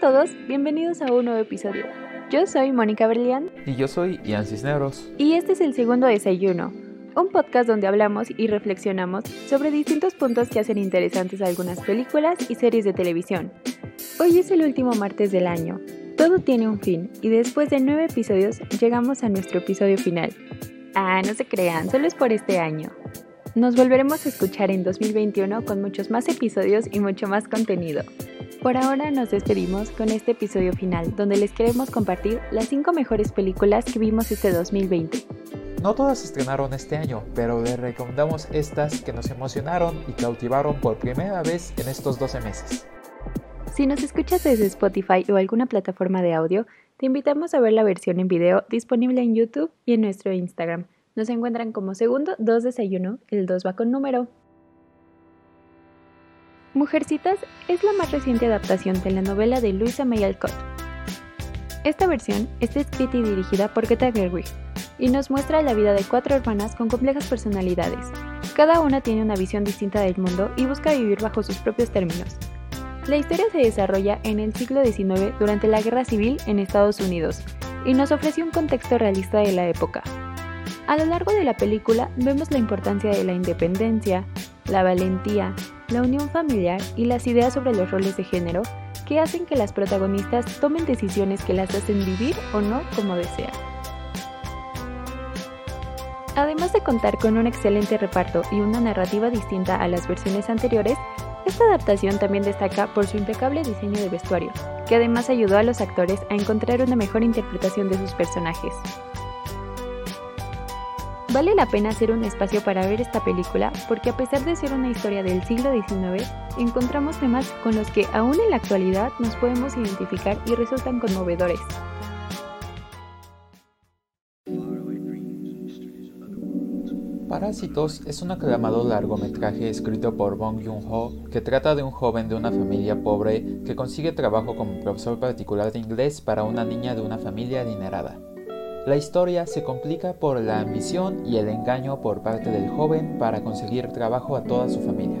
todos, bienvenidos a un nuevo episodio. Yo soy Mónica Berlián. Y yo soy Ian Cisneros. Y este es el segundo desayuno, un podcast donde hablamos y reflexionamos sobre distintos puntos que hacen interesantes algunas películas y series de televisión. Hoy es el último martes del año. Todo tiene un fin y después de nueve episodios llegamos a nuestro episodio final. Ah, no se crean, solo es por este año. Nos volveremos a escuchar en 2021 con muchos más episodios y mucho más contenido. Por ahora nos despedimos con este episodio final, donde les queremos compartir las 5 mejores películas que vimos este 2020. No todas se estrenaron este año, pero les recomendamos estas que nos emocionaron y cautivaron por primera vez en estos 12 meses. Si nos escuchas desde Spotify o alguna plataforma de audio, te invitamos a ver la versión en video disponible en YouTube y en nuestro Instagram nos encuentran como segundo dos desayuno, el 2 va con número. Mujercitas es la más reciente adaptación de la novela de Louisa May Alcott. Esta versión está escrita y dirigida por Greta Gerwig y nos muestra la vida de cuatro hermanas con complejas personalidades. Cada una tiene una visión distinta del mundo y busca vivir bajo sus propios términos. La historia se desarrolla en el siglo XIX durante la Guerra Civil en Estados Unidos y nos ofrece un contexto realista de la época, a lo largo de la película vemos la importancia de la independencia, la valentía, la unión familiar y las ideas sobre los roles de género que hacen que las protagonistas tomen decisiones que las hacen vivir o no como desean. Además de contar con un excelente reparto y una narrativa distinta a las versiones anteriores, esta adaptación también destaca por su impecable diseño de vestuario, que además ayudó a los actores a encontrar una mejor interpretación de sus personajes. Vale la pena hacer un espacio para ver esta película porque a pesar de ser una historia del siglo XIX, encontramos temas con los que aún en la actualidad nos podemos identificar y resultan conmovedores. Parásitos es un aclamado largometraje escrito por Bong Joon-ho que trata de un joven de una familia pobre que consigue trabajo como profesor particular de inglés para una niña de una familia adinerada. La historia se complica por la ambición y el engaño por parte del joven para conseguir trabajo a toda su familia.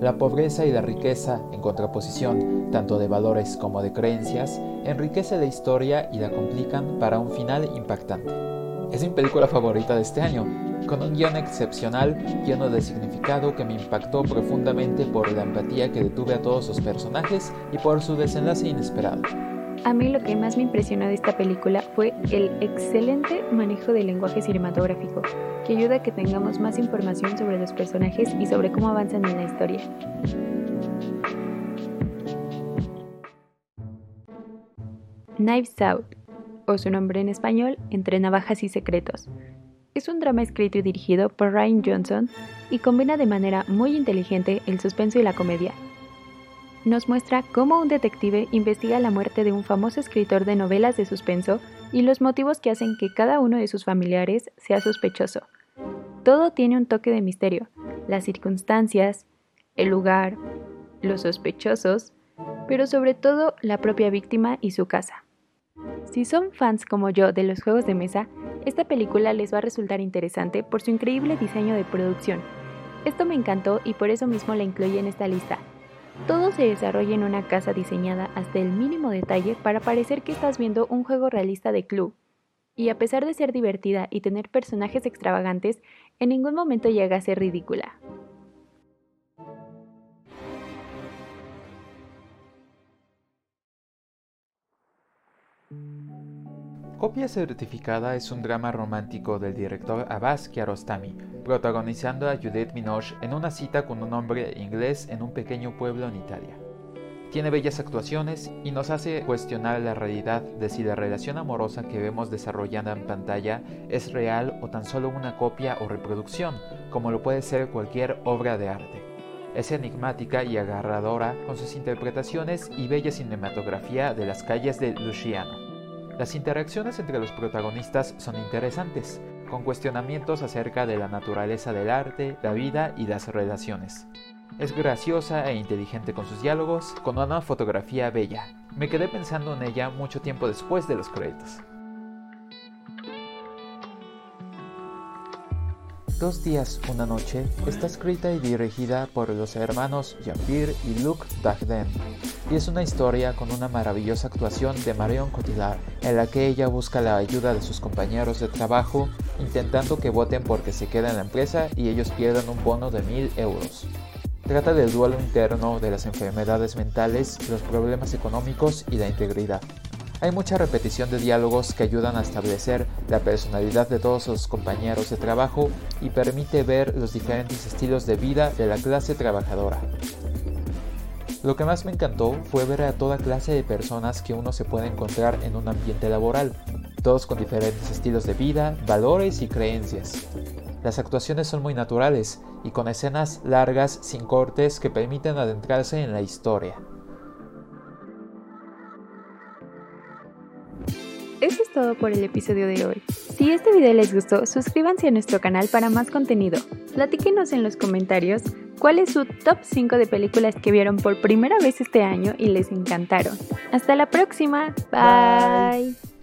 La pobreza y la riqueza, en contraposición tanto de valores como de creencias, enriquece la historia y la complican para un final impactante. Es mi película favorita de este año, con un guion excepcional lleno de significado que me impactó profundamente por la empatía que detuve a todos sus personajes y por su desenlace inesperado. A mí lo que más me impresionó de esta película fue el excelente manejo del lenguaje cinematográfico, que ayuda a que tengamos más información sobre los personajes y sobre cómo avanzan en la historia. Knives Out, o su nombre en español, Entre Navajas y Secretos. Es un drama escrito y dirigido por Ryan Johnson y combina de manera muy inteligente el suspenso y la comedia, nos muestra cómo un detective investiga la muerte de un famoso escritor de novelas de suspenso y los motivos que hacen que cada uno de sus familiares sea sospechoso. Todo tiene un toque de misterio, las circunstancias, el lugar, los sospechosos, pero sobre todo la propia víctima y su casa. Si son fans como yo de los juegos de mesa, esta película les va a resultar interesante por su increíble diseño de producción. Esto me encantó y por eso mismo la incluí en esta lista, todo se desarrolla en una casa diseñada hasta el mínimo detalle para parecer que estás viendo un juego realista de club. Y a pesar de ser divertida y tener personajes extravagantes, en ningún momento llega a ser ridícula. Copia Certificada es un drama romántico del director Abbas Kiarostami, protagonizando a Judith Binoche en una cita con un hombre inglés en un pequeño pueblo en Italia. Tiene bellas actuaciones y nos hace cuestionar la realidad de si la relación amorosa que vemos desarrollada en pantalla es real o tan solo una copia o reproducción, como lo puede ser cualquier obra de arte. Es enigmática y agarradora con sus interpretaciones y bella cinematografía de las calles de Luciano. Las interacciones entre los protagonistas son interesantes, con cuestionamientos acerca de la naturaleza del arte, la vida y las relaciones. Es graciosa e inteligente con sus diálogos, con una fotografía bella. Me quedé pensando en ella mucho tiempo después de los créditos. Dos días, una noche está escrita y dirigida por los hermanos Jean-Pierre y Luc Dardenne y es una historia con una maravillosa actuación de Marion Cotillard en la que ella busca la ayuda de sus compañeros de trabajo intentando que voten porque se queda en la empresa y ellos pierdan un bono de mil euros. Trata del duelo interno de las enfermedades mentales, los problemas económicos y la integridad. Hay mucha repetición de diálogos que ayudan a establecer la personalidad de todos los compañeros de trabajo y permite ver los diferentes estilos de vida de la clase trabajadora. Lo que más me encantó fue ver a toda clase de personas que uno se puede encontrar en un ambiente laboral, todos con diferentes estilos de vida, valores y creencias. Las actuaciones son muy naturales y con escenas largas sin cortes que permiten adentrarse en la historia. Eso es todo por el episodio de hoy. Si este video les gustó, suscríbanse a nuestro canal para más contenido. Platíquenos en los comentarios cuál es su top 5 de películas que vieron por primera vez este año y les encantaron. Hasta la próxima. Bye.